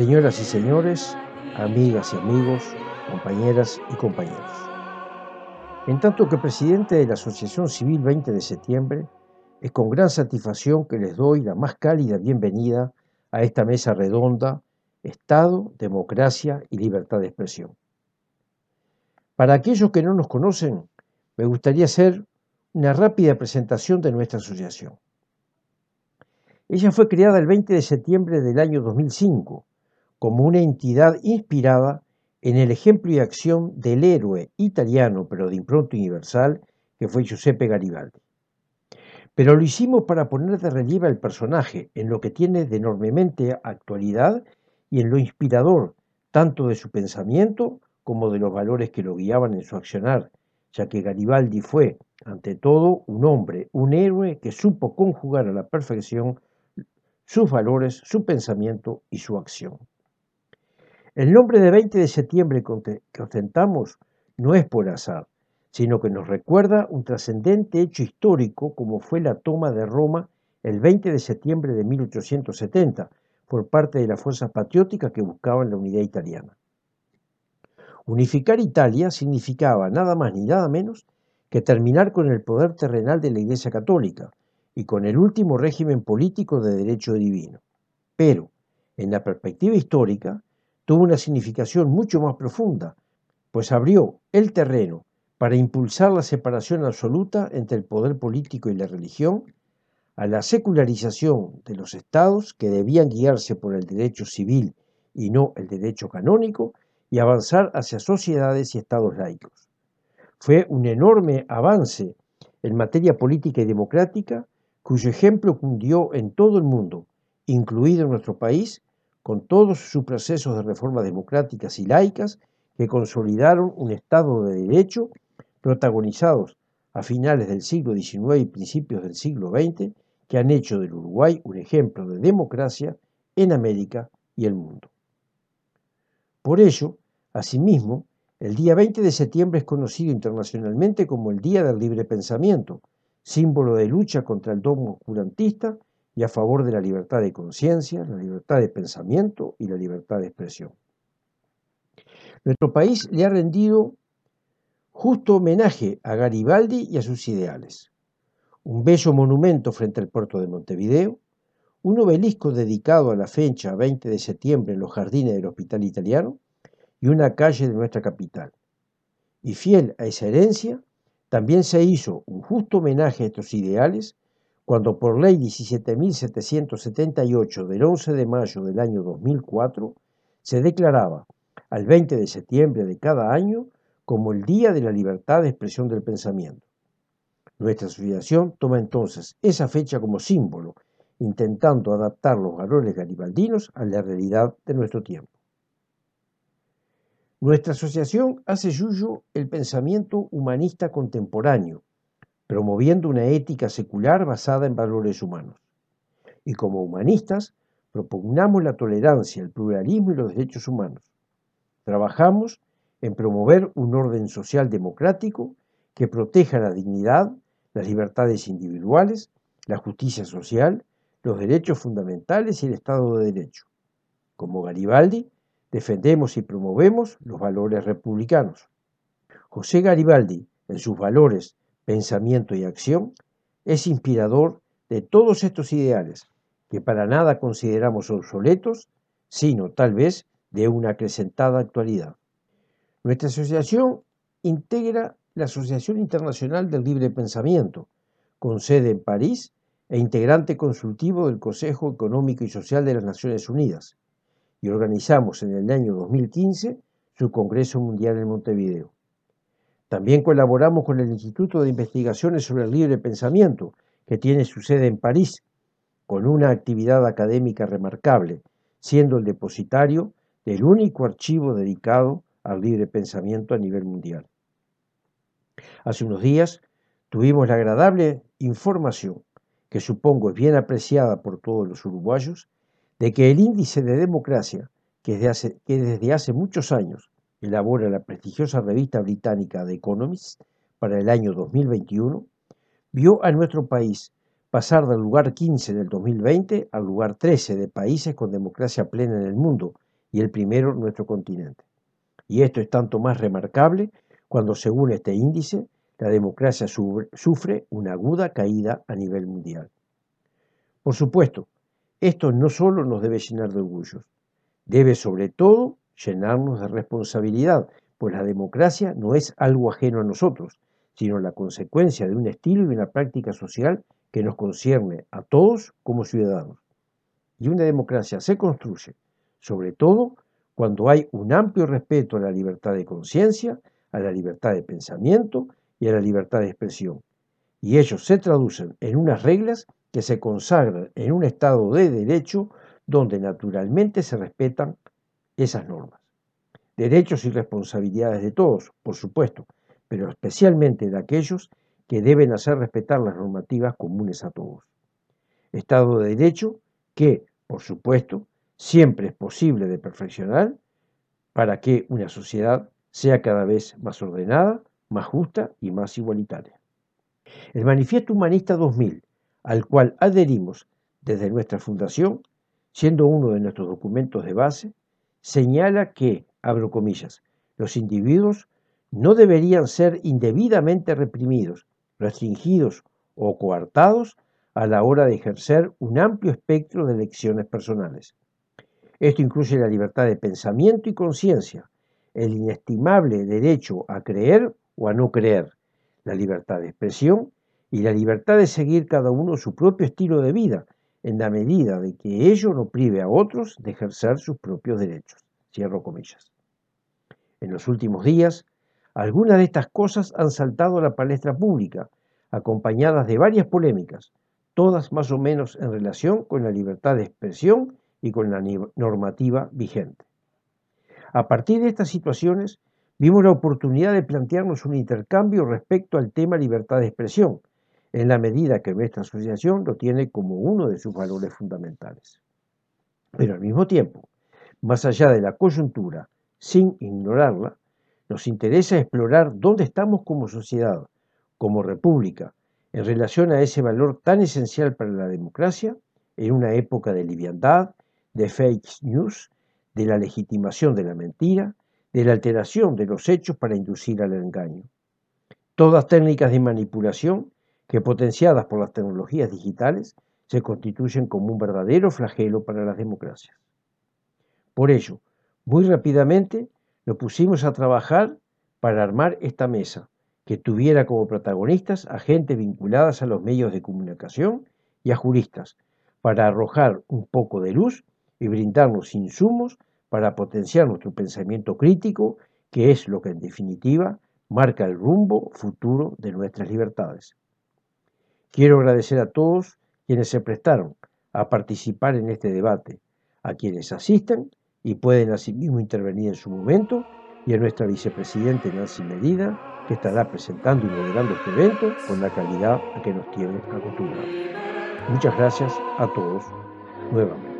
Señoras y señores, amigas y amigos, compañeras y compañeros. En tanto que presidente de la Asociación Civil 20 de septiembre, es con gran satisfacción que les doy la más cálida bienvenida a esta mesa redonda, Estado, Democracia y Libertad de Expresión. Para aquellos que no nos conocen, me gustaría hacer una rápida presentación de nuestra asociación. Ella fue creada el 20 de septiembre del año 2005 como una entidad inspirada en el ejemplo y acción del héroe italiano, pero de impronta universal, que fue Giuseppe Garibaldi. Pero lo hicimos para poner de relieve al personaje en lo que tiene de enormemente actualidad y en lo inspirador, tanto de su pensamiento como de los valores que lo guiaban en su accionar, ya que Garibaldi fue, ante todo, un hombre, un héroe que supo conjugar a la perfección sus valores, su pensamiento y su acción. El nombre de 20 de septiembre que ostentamos no es por azar, sino que nos recuerda un trascendente hecho histórico como fue la toma de Roma el 20 de septiembre de 1870 por parte de las fuerzas patrióticas que buscaban la unidad italiana. Unificar Italia significaba nada más ni nada menos que terminar con el poder terrenal de la Iglesia Católica y con el último régimen político de derecho divino. Pero, en la perspectiva histórica, tuvo una significación mucho más profunda, pues abrió el terreno para impulsar la separación absoluta entre el poder político y la religión, a la secularización de los estados que debían guiarse por el derecho civil y no el derecho canónico, y avanzar hacia sociedades y estados laicos. Fue un enorme avance en materia política y democrática, cuyo ejemplo cundió en todo el mundo, incluido en nuestro país, con todos sus procesos de reformas democráticas y laicas que consolidaron un Estado de Derecho protagonizados a finales del siglo XIX y principios del siglo XX, que han hecho del Uruguay un ejemplo de democracia en América y el mundo. Por ello, asimismo, el día 20 de septiembre es conocido internacionalmente como el Día del Libre Pensamiento, símbolo de lucha contra el dogma oscurantista a favor de la libertad de conciencia, la libertad de pensamiento y la libertad de expresión. Nuestro país le ha rendido justo homenaje a Garibaldi y a sus ideales. Un bello monumento frente al puerto de Montevideo, un obelisco dedicado a la fecha 20 de septiembre en los jardines del Hospital Italiano y una calle de nuestra capital. Y fiel a esa herencia, también se hizo un justo homenaje a estos ideales cuando por ley 17.778 del 11 de mayo del año 2004 se declaraba al 20 de septiembre de cada año como el Día de la Libertad de Expresión del Pensamiento. Nuestra asociación toma entonces esa fecha como símbolo, intentando adaptar los valores garibaldinos a la realidad de nuestro tiempo. Nuestra asociación hace suyo el pensamiento humanista contemporáneo, promoviendo una ética secular basada en valores humanos. Y como humanistas, propugnamos la tolerancia, el pluralismo y los derechos humanos. Trabajamos en promover un orden social democrático que proteja la dignidad, las libertades individuales, la justicia social, los derechos fundamentales y el Estado de Derecho. Como Garibaldi, defendemos y promovemos los valores republicanos. José Garibaldi, en sus valores pensamiento y acción, es inspirador de todos estos ideales que para nada consideramos obsoletos, sino tal vez de una acrecentada actualidad. Nuestra asociación integra la Asociación Internacional del Libre Pensamiento, con sede en París e integrante consultivo del Consejo Económico y Social de las Naciones Unidas, y organizamos en el año 2015 su Congreso Mundial en Montevideo. También colaboramos con el Instituto de Investigaciones sobre el Libre Pensamiento, que tiene su sede en París, con una actividad académica remarcable, siendo el depositario del único archivo dedicado al libre pensamiento a nivel mundial. Hace unos días tuvimos la agradable información, que supongo es bien apreciada por todos los uruguayos, de que el índice de democracia, que desde hace, que desde hace muchos años elabora la prestigiosa revista británica The Economist para el año 2021, vio a nuestro país pasar del lugar 15 del 2020 al lugar 13 de países con democracia plena en el mundo y el primero en nuestro continente. Y esto es tanto más remarcable cuando, según este índice, la democracia sufre una aguda caída a nivel mundial. Por supuesto, esto no solo nos debe llenar de orgullos, debe sobre todo llenarnos de responsabilidad, pues la democracia no es algo ajeno a nosotros, sino la consecuencia de un estilo y una práctica social que nos concierne a todos como ciudadanos. Y una democracia se construye, sobre todo, cuando hay un amplio respeto a la libertad de conciencia, a la libertad de pensamiento y a la libertad de expresión. Y ellos se traducen en unas reglas que se consagran en un Estado de derecho donde naturalmente se respetan esas normas. Derechos y responsabilidades de todos, por supuesto, pero especialmente de aquellos que deben hacer respetar las normativas comunes a todos. Estado de derecho que, por supuesto, siempre es posible de perfeccionar para que una sociedad sea cada vez más ordenada, más justa y más igualitaria. El Manifiesto Humanista 2000, al cual adherimos desde nuestra fundación, siendo uno de nuestros documentos de base, señala que, abro comillas, los individuos no deberían ser indebidamente reprimidos, restringidos o coartados a la hora de ejercer un amplio espectro de elecciones personales. Esto incluye la libertad de pensamiento y conciencia, el inestimable derecho a creer o a no creer, la libertad de expresión y la libertad de seguir cada uno su propio estilo de vida, en la medida de que ello no prive a otros de ejercer sus propios derechos. Cierro comillas. En los últimos días, algunas de estas cosas han saltado a la palestra pública, acompañadas de varias polémicas, todas más o menos en relación con la libertad de expresión y con la normativa vigente. A partir de estas situaciones, vimos la oportunidad de plantearnos un intercambio respecto al tema libertad de expresión, en la medida que nuestra asociación lo tiene como uno de sus valores fundamentales. Pero al mismo tiempo, más allá de la coyuntura, sin ignorarla, nos interesa explorar dónde estamos como sociedad, como república, en relación a ese valor tan esencial para la democracia en una época de liviandad, de fake news, de la legitimación de la mentira, de la alteración de los hechos para inducir al engaño. Todas técnicas de manipulación que potenciadas por las tecnologías digitales se constituyen como un verdadero flagelo para las democracias. Por ello, muy rápidamente nos pusimos a trabajar para armar esta mesa, que tuviera como protagonistas a gente vinculadas a los medios de comunicación y a juristas, para arrojar un poco de luz y brindarnos insumos para potenciar nuestro pensamiento crítico, que es lo que en definitiva marca el rumbo futuro de nuestras libertades. Quiero agradecer a todos quienes se prestaron a participar en este debate, a quienes asisten y pueden asimismo intervenir en su momento, y a nuestra vicepresidente Nancy Medina, que estará presentando y moderando este evento con la calidad a que nos tiene acostumbrados. Muchas gracias a todos nuevamente.